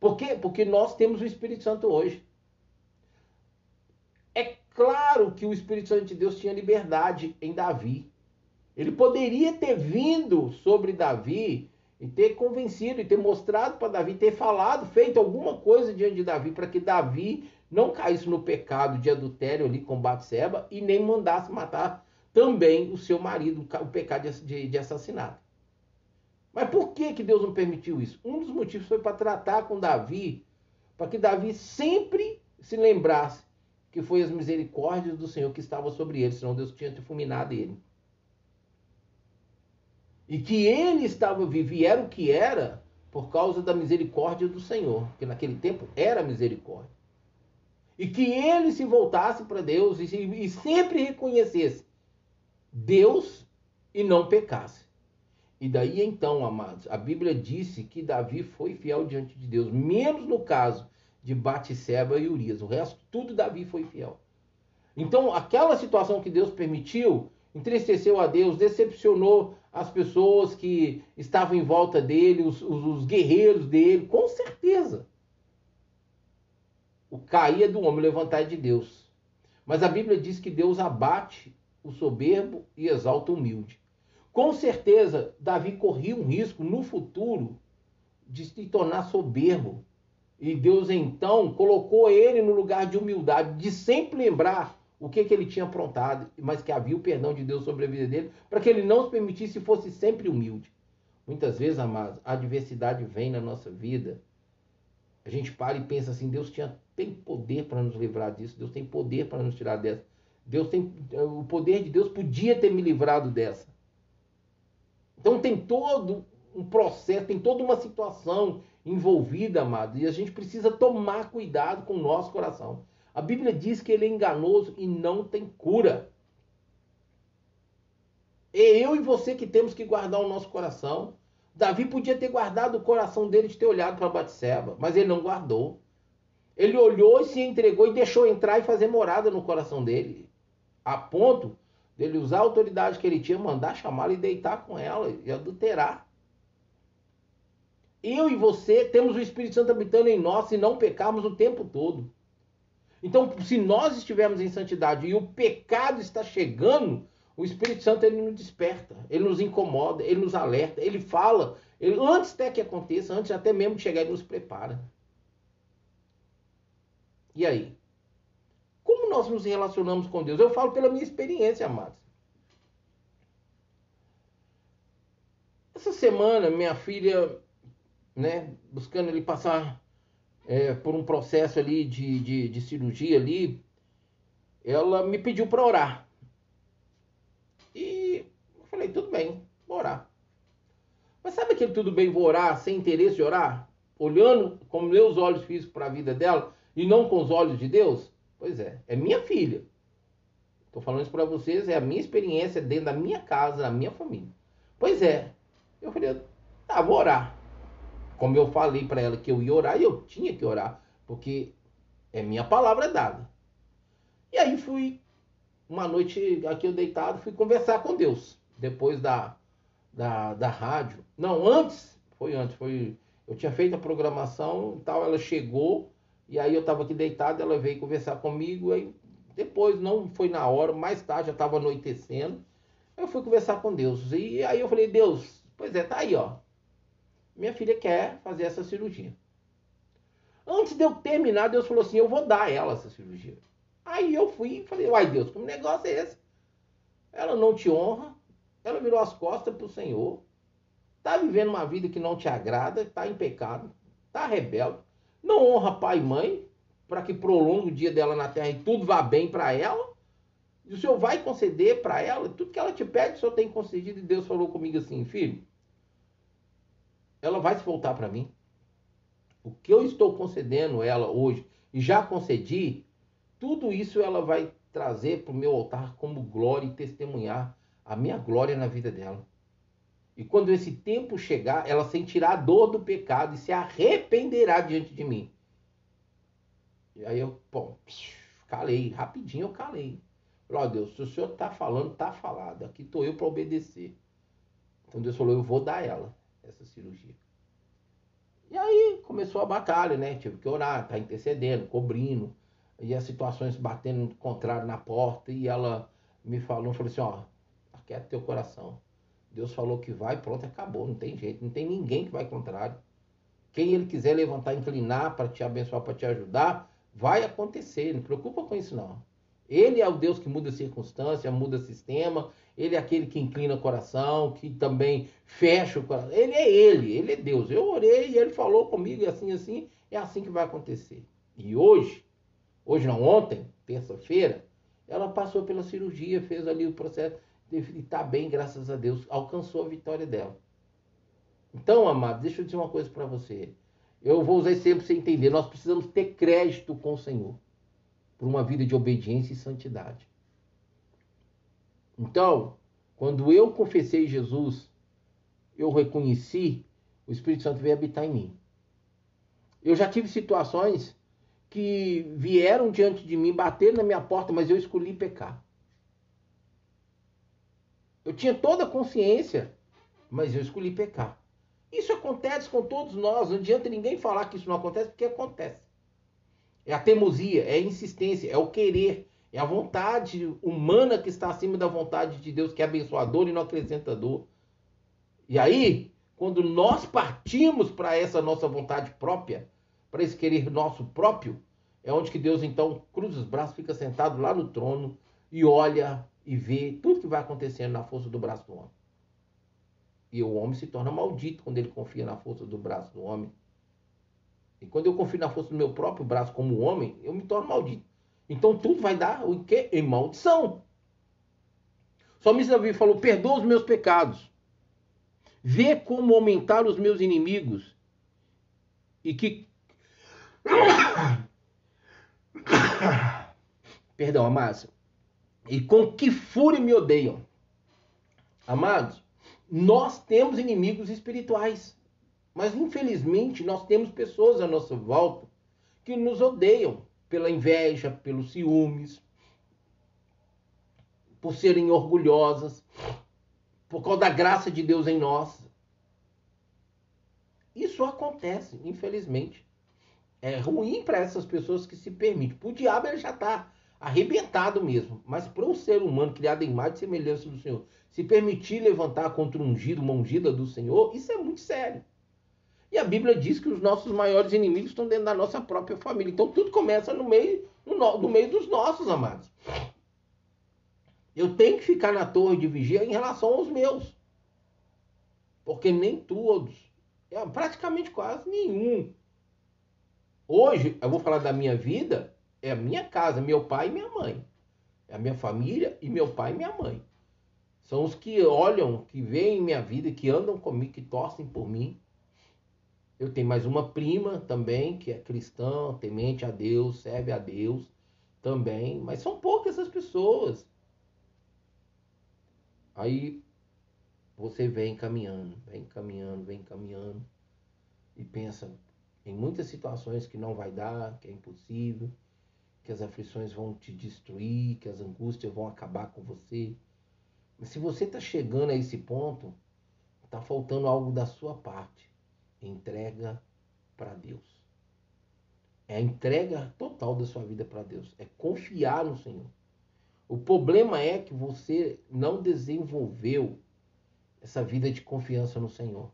Por quê? Porque nós temos o Espírito Santo hoje. É claro que o Espírito Santo de Deus tinha liberdade em Davi. Ele poderia ter vindo sobre Davi e ter convencido e ter mostrado para Davi, ter falado, feito alguma coisa diante de Davi para que Davi não caísse no pecado de adultério ali com Batseba e nem mandasse matar também o seu marido, o pecado de, de assassinato. Mas por que, que Deus não permitiu isso? Um dos motivos foi para tratar com Davi, para que Davi sempre se lembrasse que foi as misericórdias do Senhor que estava sobre ele, senão Deus tinha fulminado ele. E que ele estava vivo e era o que era por causa da misericórdia do Senhor, que naquele tempo era misericórdia. E que ele se voltasse para Deus e, e sempre reconhecesse Deus e não pecasse. E daí então, amados, a Bíblia disse que Davi foi fiel diante de Deus, menos no caso de Batseba e Urias. O resto, tudo Davi foi fiel. Então, aquela situação que Deus permitiu, entristeceu a Deus, decepcionou as pessoas que estavam em volta dele, os, os, os guerreiros dele, com certeza. O cair é do homem, levantar é de Deus. Mas a Bíblia diz que Deus abate o soberbo e exalta o humilde. Com certeza, Davi corria um risco no futuro de se tornar soberbo, e Deus então colocou ele no lugar de humildade, de sempre lembrar o que, que ele tinha aprontado, mas que havia o perdão de Deus sobre a vida dele, para que ele não se permitisse e fosse sempre humilde. Muitas vezes, amados, a adversidade vem na nossa vida. A gente para e pensa assim: Deus tinha, tem poder para nos livrar disso, Deus tem poder para nos tirar dessa. Deus tem, o poder de Deus podia ter me livrado dessa. Então tem todo um processo, tem toda uma situação envolvida, amado. E a gente precisa tomar cuidado com o nosso coração. A Bíblia diz que ele é enganoso e não tem cura. É eu e você que temos que guardar o nosso coração. Davi podia ter guardado o coração dele de ter olhado para Batseba, mas ele não guardou. Ele olhou e se entregou e deixou entrar e fazer morada no coração dele, a ponto dele usar a autoridade que ele tinha, mandar chamá-la e deitar com ela e adulterar eu e você temos o Espírito Santo habitando em nós se não pecarmos o tempo todo. Então, se nós estivermos em santidade e o pecado está chegando, o Espírito Santo ele nos desperta, ele nos incomoda, ele nos alerta, ele fala, ele, antes até que aconteça, antes até mesmo de chegar, ele nos prepara. E aí? Como nós nos relacionamos com Deus? Eu falo pela minha experiência, amados. Essa semana, minha filha né, buscando ele passar é, por um processo ali de, de, de, cirurgia ali, ela me pediu para orar. E eu falei, tudo bem, vou orar. Mas sabe aquele tudo bem, vou orar sem interesse de orar? Olhando com meus olhos físicos para a vida dela e não com os olhos de Deus? Pois é, é minha filha. Estou falando isso para vocês, é a minha experiência dentro da minha casa, da minha família. Pois é, eu falei, tá, vou orar. Como eu falei para ela que eu ia orar, eu tinha que orar, porque é minha palavra dada. E aí fui, uma noite aqui eu deitado, fui conversar com Deus, depois da, da, da rádio. Não, antes, foi antes, foi. Eu tinha feito a programação e tal, ela chegou, e aí eu estava aqui deitado, ela veio conversar comigo, aí depois, não foi na hora, mais tarde já estava anoitecendo, eu fui conversar com Deus. E aí eu falei, Deus, pois é, tá aí, ó minha filha quer fazer essa cirurgia. Antes de eu terminar, Deus falou assim: eu vou dar a ela essa cirurgia. Aí eu fui e falei: uai, Deus, como negócio é esse? Ela não te honra, ela virou as costas para o Senhor, está vivendo uma vida que não te agrada, está em pecado, está rebelde, não honra pai e mãe, para que prolongue o dia dela na terra e tudo vá bem para ela. E o Senhor vai conceder para ela tudo que ela te pede, o Senhor tem concedido. E Deus falou comigo assim: filho, ela vai se voltar para mim. O que eu estou concedendo ela hoje e já concedi, tudo isso ela vai trazer para o meu altar como glória e testemunhar a minha glória na vida dela. E quando esse tempo chegar, ela sentirá a dor do pecado e se arrependerá diante de mim. E aí eu, bom, calei, rapidinho eu calei. Ó Deus, se o Senhor está falando, está falado. Aqui estou eu para obedecer. Então Deus falou, eu vou dar ela essa cirurgia. E aí começou a batalha, né? Tive que orar, tá intercedendo, cobrindo, e as situações batendo contrário na porta, e ela me falou, falou assim, ó, aquieta teu coração. Deus falou que vai, pronto, acabou, não tem jeito, não tem ninguém que vai contrário. Quem ele quiser levantar, inclinar para te abençoar, para te ajudar, vai acontecer, não preocupa com isso não. Ele é o Deus que muda circunstância, muda sistema, ele é aquele que inclina o coração, que também fecha o coração. Ele é ele, ele é Deus. Eu orei e ele falou comigo e assim, assim, é assim que vai acontecer. E hoje, hoje não, ontem, terça-feira, ela passou pela cirurgia, fez ali o processo, teve estar tá bem, graças a Deus, alcançou a vitória dela. Então, amado, deixa eu dizer uma coisa para você. Eu vou usar esse exemplo para você entender. Nós precisamos ter crédito com o Senhor por uma vida de obediência e santidade. Então, quando eu confessei Jesus, eu reconheci, o Espírito Santo veio habitar em mim. Eu já tive situações que vieram diante de mim, bateram na minha porta, mas eu escolhi pecar. Eu tinha toda a consciência, mas eu escolhi pecar. Isso acontece com todos nós, não adianta ninguém falar que isso não acontece, porque acontece. É a teimosia, é a insistência, é o querer, é a vontade humana que está acima da vontade de Deus, que é abençoador e não acrescentador. E aí, quando nós partimos para essa nossa vontade própria, para esse querer nosso próprio, é onde que Deus então cruza os braços, fica sentado lá no trono e olha e vê tudo que vai acontecendo na força do braço do homem. E o homem se torna maldito quando ele confia na força do braço do homem. E quando eu confio na força do meu próprio braço como homem, eu me torno maldito. Então tudo vai dar o quê? Em maldição. Só me falou: perdoa os meus pecados. Vê como aumentar os meus inimigos. E que. Perdão, amados. E com que fúria me odeiam. Amados, nós temos inimigos espirituais. Mas infelizmente nós temos pessoas à nossa volta que nos odeiam pela inveja, pelos ciúmes, por serem orgulhosas, por causa da graça de Deus em nós. Isso acontece, infelizmente. É ruim para essas pessoas que se permitem. Para o diabo ele já está arrebentado mesmo. Mas para um ser humano criado em imagem e semelhança do Senhor, se permitir levantar contra um ungido, uma ungida do Senhor, isso é muito sério. E a Bíblia diz que os nossos maiores inimigos estão dentro da nossa própria família. Então tudo começa no meio, no, no meio dos nossos, amados. Eu tenho que ficar na torre de vigia em relação aos meus. Porque nem todos, é, praticamente quase nenhum. Hoje, eu vou falar da minha vida, é a minha casa, meu pai e minha mãe. É a minha família e meu pai e minha mãe. São os que olham, que veem minha vida, que andam comigo, que torcem por mim. Eu tenho mais uma prima também, que é cristã, temente a Deus, serve a Deus também, mas são poucas essas pessoas. Aí você vem caminhando, vem caminhando, vem caminhando e pensa em muitas situações que não vai dar, que é impossível, que as aflições vão te destruir, que as angústias vão acabar com você. Mas se você está chegando a esse ponto, está faltando algo da sua parte entrega para Deus. É a entrega total da sua vida para Deus. É confiar no Senhor. O problema é que você não desenvolveu essa vida de confiança no Senhor.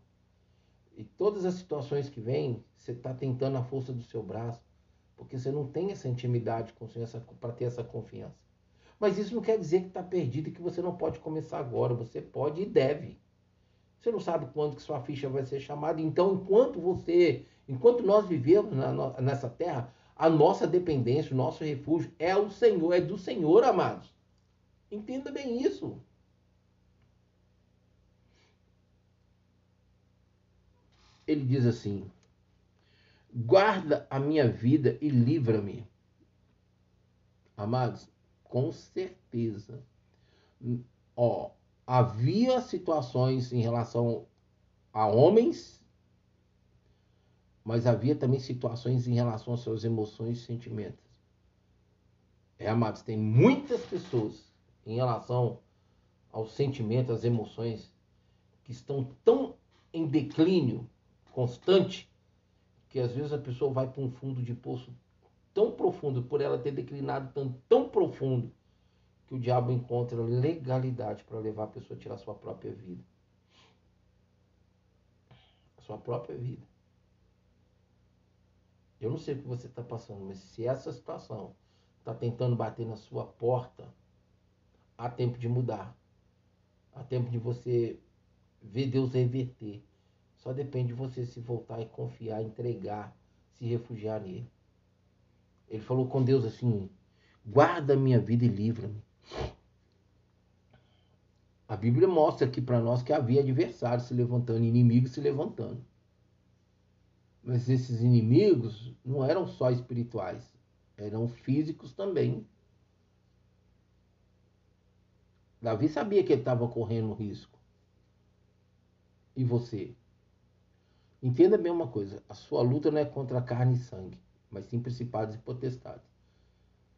E todas as situações que vêm, você está tentando a força do seu braço, porque você não tem essa intimidade com o Senhor para ter essa confiança. Mas isso não quer dizer que está perdido e que você não pode começar agora. Você pode e deve. Você não sabe quando que sua ficha vai ser chamada. Então, enquanto você, enquanto nós vivemos na, nessa terra, a nossa dependência, o nosso refúgio é o Senhor, é do Senhor, amados. Entenda bem isso. Ele diz assim: guarda a minha vida e livra-me. Amados, com certeza. Ó, havia situações em relação a homens, mas havia também situações em relação às suas emoções e sentimentos. É, amados, tem muitas pessoas em relação aos sentimentos, às emoções, que estão tão em declínio constante que às vezes a pessoa vai para um fundo de poço tão profundo, por ela ter declinado tão, tão profundo, que o diabo encontra legalidade para levar a pessoa a tirar a sua própria vida. A sua própria vida. Eu não sei o que você está passando, mas se essa situação está tentando bater na sua porta, há tempo de mudar. Há tempo de você ver Deus reverter. Só depende de você se voltar e confiar, entregar, se refugiar nele. Ele falou com Deus assim: Guarda a minha vida e livra-me. A Bíblia mostra aqui para nós que havia adversários se levantando, inimigos se levantando. Mas esses inimigos não eram só espirituais, eram físicos também. Davi sabia que ele estava correndo risco. E você? Entenda bem uma coisa: a sua luta não é contra carne e sangue, mas sim principados e potestades.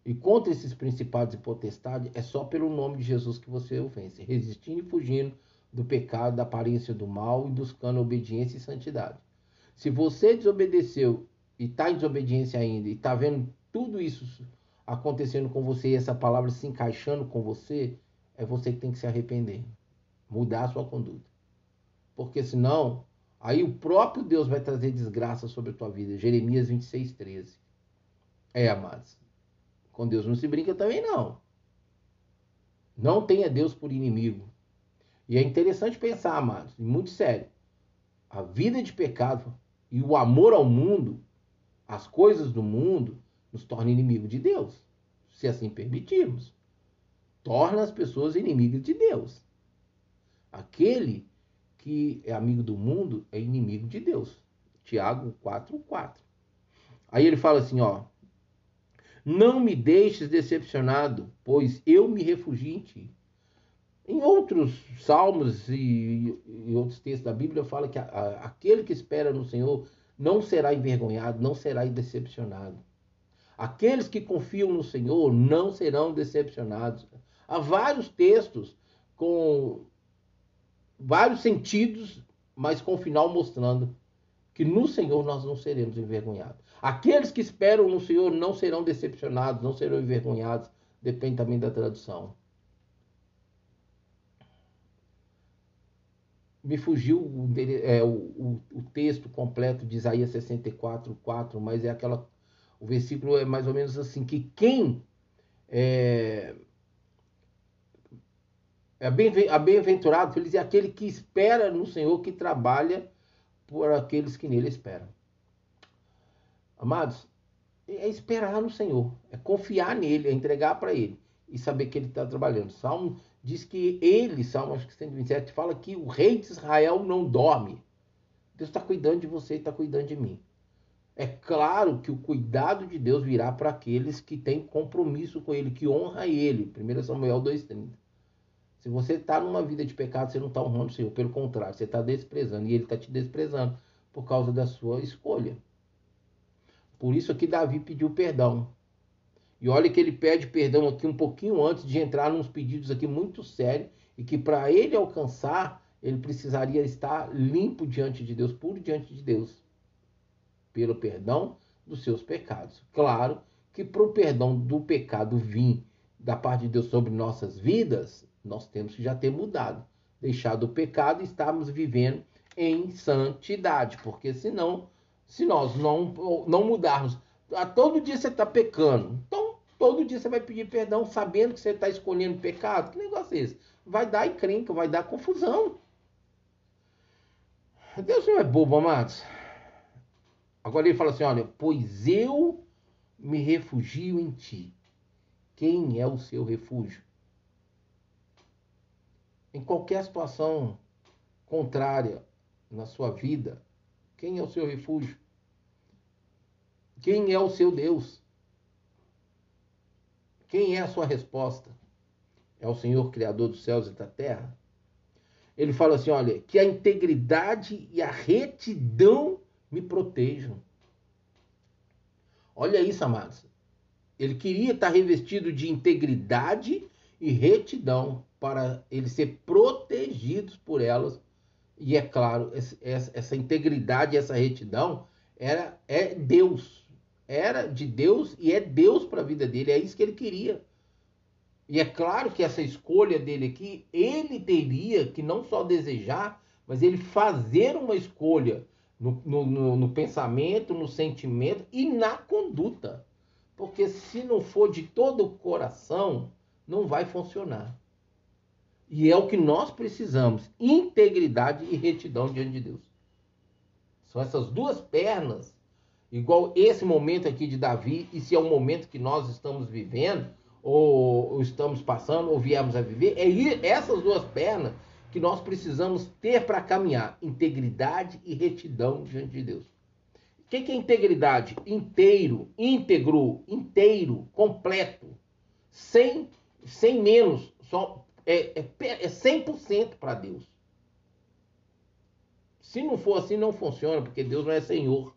E contra esses principados e potestades é só pelo nome de Jesus que você o vence, resistindo e fugindo do pecado, da aparência do mal e buscando obediência e santidade. Se você desobedeceu e está em desobediência ainda e está vendo tudo isso acontecendo com você e essa palavra se encaixando com você, é você que tem que se arrepender, mudar a sua conduta. Porque senão, aí o próprio Deus vai trazer desgraça sobre a tua vida. Jeremias 26, 13. É, amados. Com Deus não se brinca também, não. Não tenha Deus por inimigo. E é interessante pensar, amados, muito sério. A vida de pecado e o amor ao mundo, as coisas do mundo, nos torna inimigo de Deus, se assim permitirmos. Torna as pessoas inimigas de Deus. Aquele que é amigo do mundo é inimigo de Deus. Tiago 4, 4. Aí ele fala assim, ó. Não me deixes decepcionado, pois eu me refugio em ti. Em outros salmos e, e outros textos da Bíblia fala que a, a, aquele que espera no Senhor não será envergonhado, não será decepcionado. Aqueles que confiam no Senhor não serão decepcionados. Há vários textos com vários sentidos, mas com o final mostrando que no Senhor nós não seremos envergonhados. Aqueles que esperam no Senhor não serão decepcionados, não serão envergonhados, depende também da tradução. Me fugiu o, é, o, o, texto completo de Isaías 64, 4, mas é aquela. O versículo é mais ou menos assim: que quem é, é bem-aventurado, feliz é aquele que espera no Senhor, que trabalha por aqueles que nele esperam. Amados, é esperar no Senhor, é confiar nele, é entregar para ele e saber que ele está trabalhando. Salmo diz que ele, Salmo acho que 127, fala que o rei de Israel não dorme. Deus está cuidando de você e está cuidando de mim. É claro que o cuidado de Deus virá para aqueles que têm compromisso com ele, que honra ele. 1 Samuel 2,30. Se você está numa vida de pecado, você não está honrando o Senhor. Pelo contrário, você está desprezando. E ele está te desprezando por causa da sua escolha. Por isso que Davi pediu perdão. E olha que ele pede perdão aqui um pouquinho antes de entrar nos pedidos aqui muito sérios e que para ele alcançar, ele precisaria estar limpo diante de Deus, puro diante de Deus, pelo perdão dos seus pecados. Claro que para o perdão do pecado vir da parte de Deus sobre nossas vidas, nós temos que já ter mudado, deixado o pecado e estarmos vivendo em santidade, porque senão se nós não, não mudarmos, a todo dia você está pecando, então todo dia você vai pedir perdão sabendo que você está escolhendo pecado. Que negócio é esse? Vai dar encrenca, vai dar confusão. Deus não é bobo, amados. Agora ele fala assim: olha, pois eu me refugio em ti. Quem é o seu refúgio? Em qualquer situação contrária na sua vida, quem é o seu refúgio? Quem é o seu Deus? Quem é a sua resposta? É o Senhor Criador dos céus e da terra? Ele fala assim: olha, que a integridade e a retidão me protejam. Olha isso, amados. Ele queria estar revestido de integridade e retidão para ele ser protegidos por elas. E é claro, essa integridade essa retidão era, é Deus era de Deus e é Deus para a vida dele, é isso que ele queria. E é claro que essa escolha dele aqui, ele teria que não só desejar, mas ele fazer uma escolha no, no, no, no pensamento, no sentimento e na conduta. Porque se não for de todo o coração, não vai funcionar. E é o que nós precisamos: integridade e retidão diante de Deus. São essas duas pernas igual esse momento aqui de Davi, e se é um momento que nós estamos vivendo, ou, ou estamos passando, ou viemos a viver, é essas duas pernas que nós precisamos ter para caminhar: integridade e retidão diante de Deus. O que, que é integridade? Inteiro, íntegro, inteiro, completo, sem, sem menos, só é, é, é 100% para Deus. Se não for assim, não funciona, porque Deus não é Senhor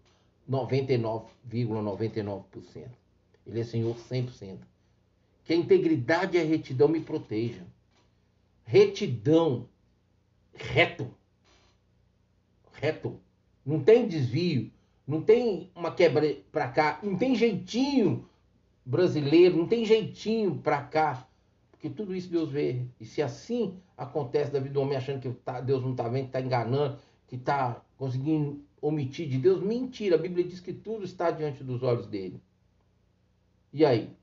99,99%. ,99%. Ele é Senhor 100%. Que a integridade e a retidão me protejam. Retidão reto. Reto. Não tem desvio, não tem uma quebra para cá, não tem jeitinho brasileiro, não tem jeitinho para cá. Porque tudo isso Deus vê. E se assim acontece da vida do homem achando que tá, Deus não está vendo, que está enganando, que está conseguindo omitir de Deus, mentira. A Bíblia diz que tudo está diante dos olhos dele. E aí?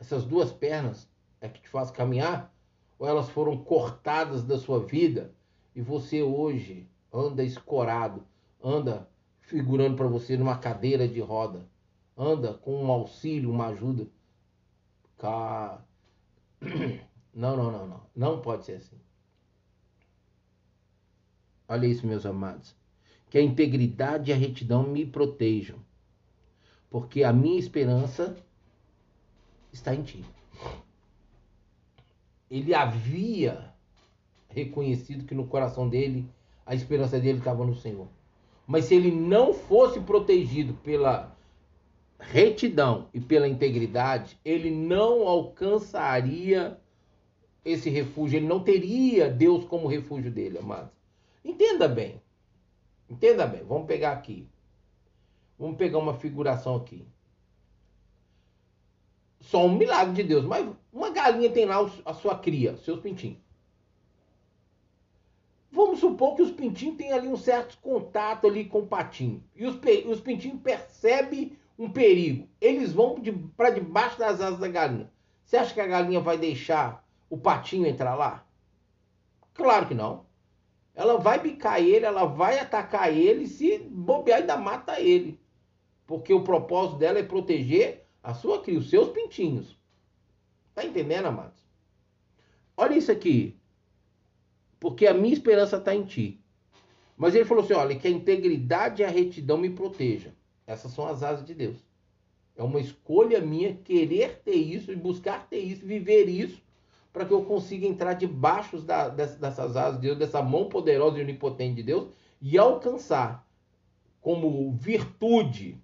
Essas duas pernas é que te faz caminhar? Ou elas foram cortadas da sua vida e você hoje anda escorado, anda figurando para você numa cadeira de roda, anda com um auxílio, uma ajuda. Não, não, não, não, não pode ser assim. Olha isso, meus amados. Que a integridade e a retidão me protejam, porque a minha esperança está em ti. Ele havia reconhecido que no coração dele a esperança dele estava no Senhor. Mas se ele não fosse protegido pela retidão e pela integridade, ele não alcançaria esse refúgio, ele não teria Deus como refúgio dele, amados. Entenda bem. Entenda bem. Vamos pegar aqui. Vamos pegar uma figuração aqui. Só um milagre de Deus. Mas uma galinha tem lá a sua cria, seus pintinhos. Vamos supor que os pintinhos têm ali um certo contato ali com o patinho. E os, os pintinhos percebem um perigo. Eles vão de, para debaixo das asas da galinha. Você acha que a galinha vai deixar o patinho entrar lá? Claro que não. Ela vai bicar ele, ela vai atacar ele, se bobear ainda mata ele. Porque o propósito dela é proteger a sua cria, os seus pintinhos. Tá entendendo, amados? Olha isso aqui porque a minha esperança está em ti. Mas ele falou assim: olha, que a integridade e a retidão me protejam. Essas são as asas de Deus. É uma escolha minha querer ter isso e buscar ter isso, viver isso, para que eu consiga entrar debaixo da, dessas asas de Deus, dessa mão poderosa e onipotente de Deus, e alcançar como virtude,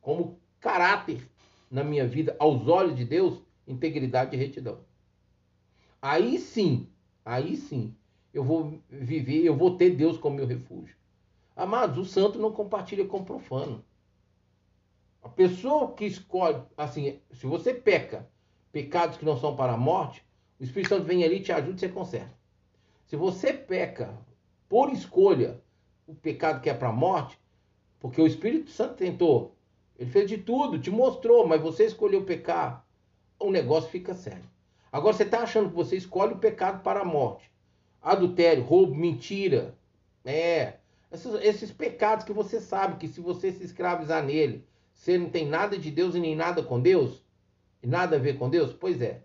como caráter na minha vida, aos olhos de Deus, integridade e retidão. Aí sim, aí sim, eu vou viver, eu vou ter Deus como meu refúgio. Amados, o santo não compartilha com o profano. A pessoa que escolhe, assim, se você peca pecados que não são para a morte, o Espírito Santo vem ali, te ajuda e você conserta. Se você peca por escolha o pecado que é para a morte, porque o Espírito Santo tentou, ele fez de tudo, te mostrou, mas você escolheu pecar, o negócio fica sério. Agora você está achando que você escolhe o pecado para a morte adultério, roubo, mentira. É. Esses, esses, pecados que você sabe que se você se escravizar nele, você não tem nada de Deus e nem nada com Deus, e nada a ver com Deus, pois é.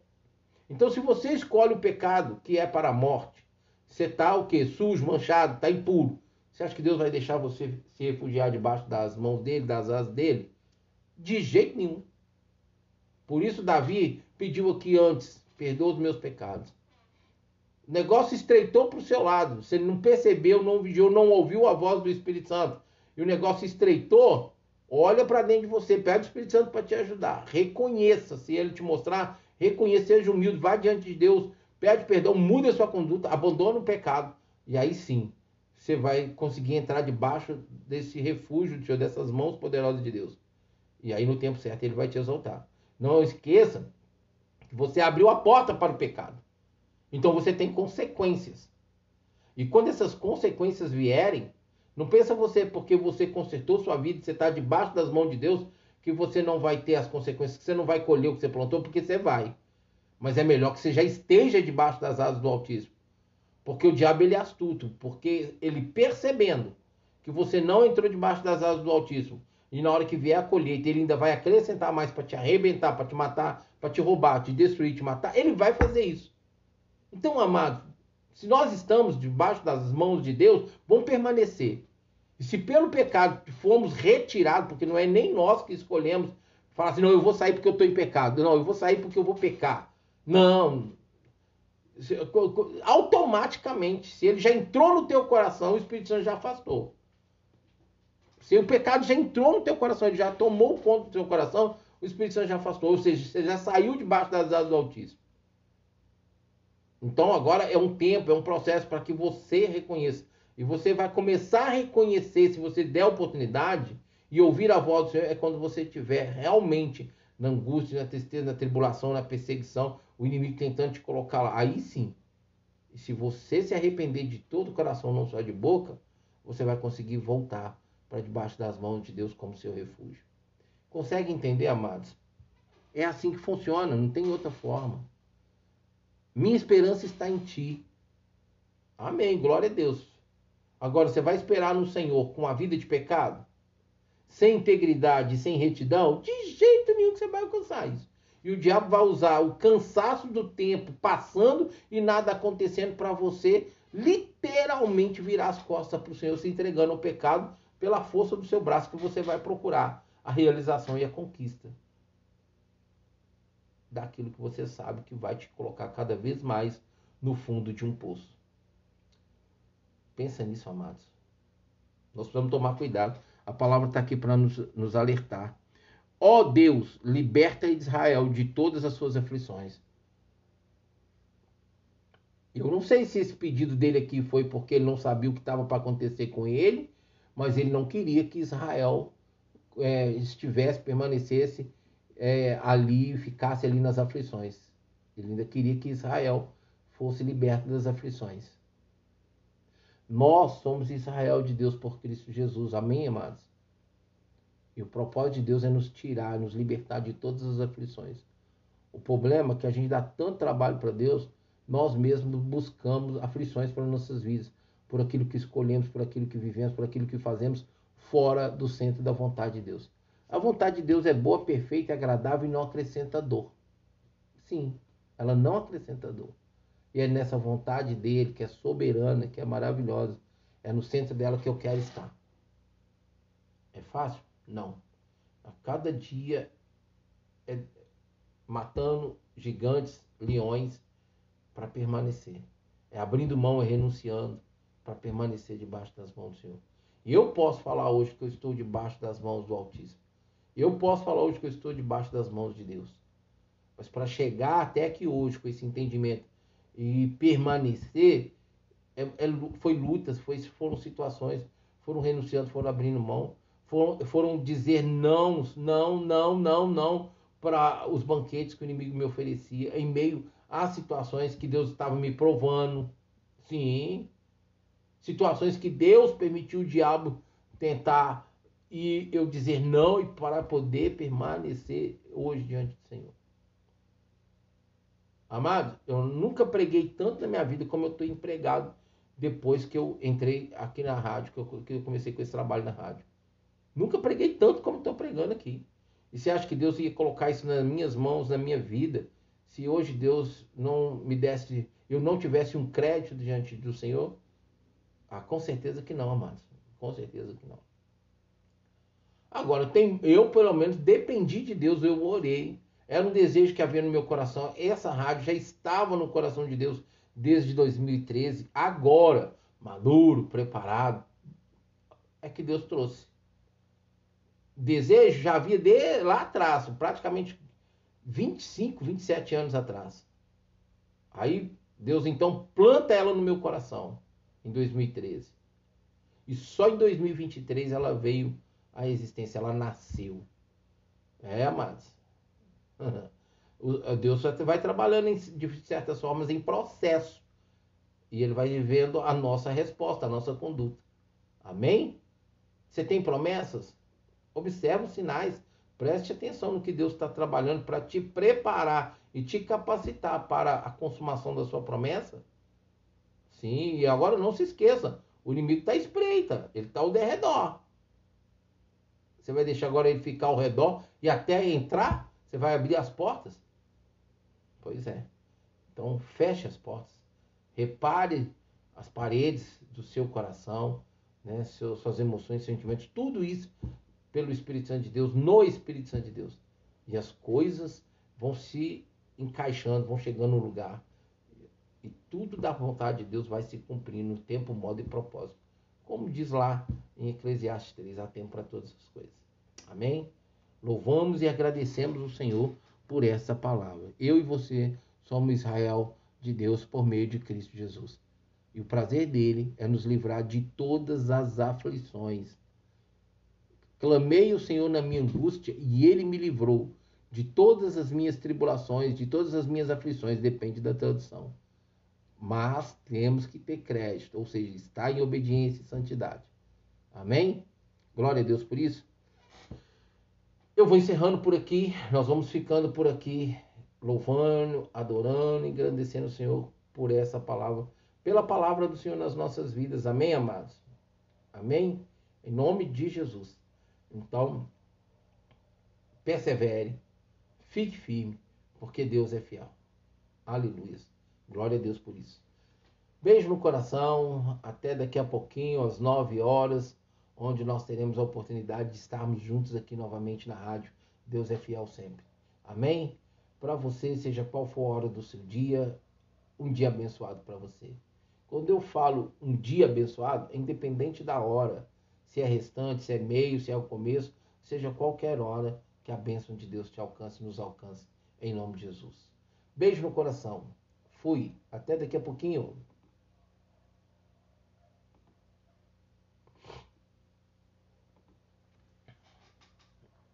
Então, se você escolhe o pecado que é para a morte, você está o quê? Sujo, manchado, está impuro. Você acha que Deus vai deixar você se refugiar debaixo das mãos dele, das asas dele? De jeito nenhum. Por isso, Davi pediu aqui antes: perdoa os meus pecados. O negócio estreitou para o seu lado. Você não percebeu, não vigiou, não ouviu a voz do Espírito Santo. E o negócio estreitou. Olha para dentro de você, pede o Espírito Santo para te ajudar. Reconheça, se ele te mostrar, reconheça, seja humilde, vá diante de Deus, pede perdão, mude a sua conduta, abandone o pecado. E aí sim, você vai conseguir entrar debaixo desse refúgio, dessas mãos poderosas de Deus. E aí, no tempo certo, ele vai te exaltar. Não esqueça que você abriu a porta para o pecado. Então você tem consequências. E quando essas consequências vierem, não pensa você porque você consertou sua vida, você está debaixo das mãos de Deus, que você não vai ter as consequências, que você não vai colher o que você plantou, porque você vai. Mas é melhor que você já esteja debaixo das asas do Altíssimo. Porque o diabo ele é astuto, porque ele percebendo que você não entrou debaixo das asas do Altíssimo, e na hora que vier a colheita, ele ainda vai acrescentar mais para te arrebentar, para te matar, para te roubar, te destruir, te matar, ele vai fazer isso. Então, amado, se nós estamos debaixo das mãos de Deus, vamos permanecer. E se pelo pecado fomos retirados, porque não é nem nós que escolhemos, falar assim, não, eu vou sair porque eu estou em pecado. Não, eu vou sair porque eu vou pecar. Não. Automaticamente, se ele já entrou no teu coração, o Espírito Santo já afastou. Se o pecado já entrou no teu coração, ele já tomou conta do teu coração, o Espírito Santo já afastou. Ou seja, você já saiu debaixo das asas do Altíssimo. Então agora é um tempo, é um processo para que você reconheça. E você vai começar a reconhecer, se você der oportunidade, e ouvir a voz do Senhor, é quando você estiver realmente na angústia, na tristeza, na tribulação, na perseguição, o inimigo tentando te colocar lá. Aí sim. E se você se arrepender de todo o coração, não só de boca, você vai conseguir voltar para debaixo das mãos de Deus como seu refúgio. Consegue entender, amados? É assim que funciona, não tem outra forma. Minha esperança está em ti. Amém, glória a Deus. Agora, você vai esperar no Senhor com a vida de pecado? Sem integridade, sem retidão? De jeito nenhum que você vai alcançar isso. E o diabo vai usar o cansaço do tempo passando e nada acontecendo para você literalmente virar as costas para o Senhor, se entregando ao pecado pela força do seu braço que você vai procurar a realização e a conquista daquilo que você sabe que vai te colocar cada vez mais no fundo de um poço. Pensa nisso, amados. Nós precisamos tomar cuidado. A palavra está aqui para nos, nos alertar. Ó oh Deus, liberta Israel de todas as suas aflições. Eu não sei se esse pedido dele aqui foi porque ele não sabia o que estava para acontecer com ele, mas ele não queria que Israel é, estivesse, permanecesse é, ali, ficasse ali nas aflições. Ele ainda queria que Israel fosse liberto das aflições. Nós somos Israel de Deus por Cristo Jesus. Amém, amados? E o propósito de Deus é nos tirar, nos libertar de todas as aflições. O problema é que a gente dá tanto trabalho para Deus, nós mesmos buscamos aflições para nossas vidas por aquilo que escolhemos, por aquilo que vivemos, por aquilo que fazemos fora do centro da vontade de Deus. A vontade de Deus é boa, perfeita, agradável e não acrescenta dor. Sim, ela não acrescenta dor. E é nessa vontade dele, que é soberana, que é maravilhosa, é no centro dela que eu quero estar. É fácil? Não. A cada dia é matando gigantes, leões, para permanecer. É abrindo mão, é renunciando, para permanecer debaixo das mãos do Senhor. E eu posso falar hoje que eu estou debaixo das mãos do Altíssimo. Eu posso falar hoje que eu estou debaixo das mãos de Deus. Mas para chegar até aqui hoje com esse entendimento e permanecer, é, é, foi lutas, foi, foram situações, foram renunciando, foram abrindo mão, foram, foram dizer não, não, não, não, não para os banquetes que o inimigo me oferecia, em meio a situações que Deus estava me provando. Sim, situações que Deus permitiu o diabo tentar e eu dizer não e para poder permanecer hoje diante do Senhor. Amado, eu nunca preguei tanto na minha vida como eu estou empregado depois que eu entrei aqui na rádio, que eu, que eu comecei com esse trabalho na rádio. Nunca preguei tanto como estou pregando aqui. E você acha que Deus ia colocar isso nas minhas mãos, na minha vida? Se hoje Deus não me desse, eu não tivesse um crédito diante do Senhor, ah, com certeza que não, amados. Com certeza que não. Agora, tem, eu pelo menos dependi de Deus, eu orei. Era um desejo que havia no meu coração. Essa rádio já estava no coração de Deus desde 2013. Agora, maduro, preparado, é que Deus trouxe. Desejo já havia de lá atrás, praticamente 25, 27 anos atrás. Aí Deus então planta ela no meu coração em 2013. E só em 2023 ela veio à existência, ela nasceu. É, amados. Deus vai trabalhando de certas formas em processo. E ele vai vendo a nossa resposta, a nossa conduta. Amém? Você tem promessas? Observe os sinais. Preste atenção no que Deus está trabalhando para te preparar e te capacitar para a consumação da sua promessa. Sim, e agora não se esqueça, o inimigo está espreita, ele está ao derredor. Você vai deixar agora ele ficar ao redor e até entrar, você vai abrir as portas? Pois é. Então feche as portas. Repare as paredes do seu coração, né, suas emoções, sentimentos, tudo isso pelo Espírito Santo de Deus, no Espírito Santo de Deus. E as coisas vão se encaixando, vão chegando no lugar. E tudo da vontade de Deus vai se cumprir no tempo, modo e propósito. Como diz lá em Eclesiastes 3, há tempo para todas as coisas. Amém? Louvamos e agradecemos o Senhor por essa palavra. Eu e você somos Israel de Deus por meio de Cristo Jesus. E o prazer dele é nos livrar de todas as aflições. Clamei o Senhor na minha angústia e ele me livrou de todas as minhas tribulações, de todas as minhas aflições, depende da tradução. Mas temos que ter crédito, ou seja, estar em obediência e santidade. Amém? Glória a Deus por isso. Eu vou encerrando por aqui, nós vamos ficando por aqui, louvando, adorando, engrandecendo o Senhor por essa palavra pela palavra do Senhor nas nossas vidas. Amém, amados? Amém? Em nome de Jesus. Então, persevere, fique firme, porque Deus é fiel. Aleluia. Glória a Deus por isso. Beijo no coração. Até daqui a pouquinho, às 9 horas, onde nós teremos a oportunidade de estarmos juntos aqui novamente na rádio. Deus é fiel sempre. Amém? Para você, seja qual for a hora do seu dia, um dia abençoado para você. Quando eu falo um dia abençoado, é independente da hora, se é restante, se é meio, se é o começo, seja qualquer hora que a bênção de Deus te alcance, nos alcance, em nome de Jesus. Beijo no coração. Fui. Até daqui a pouquinho.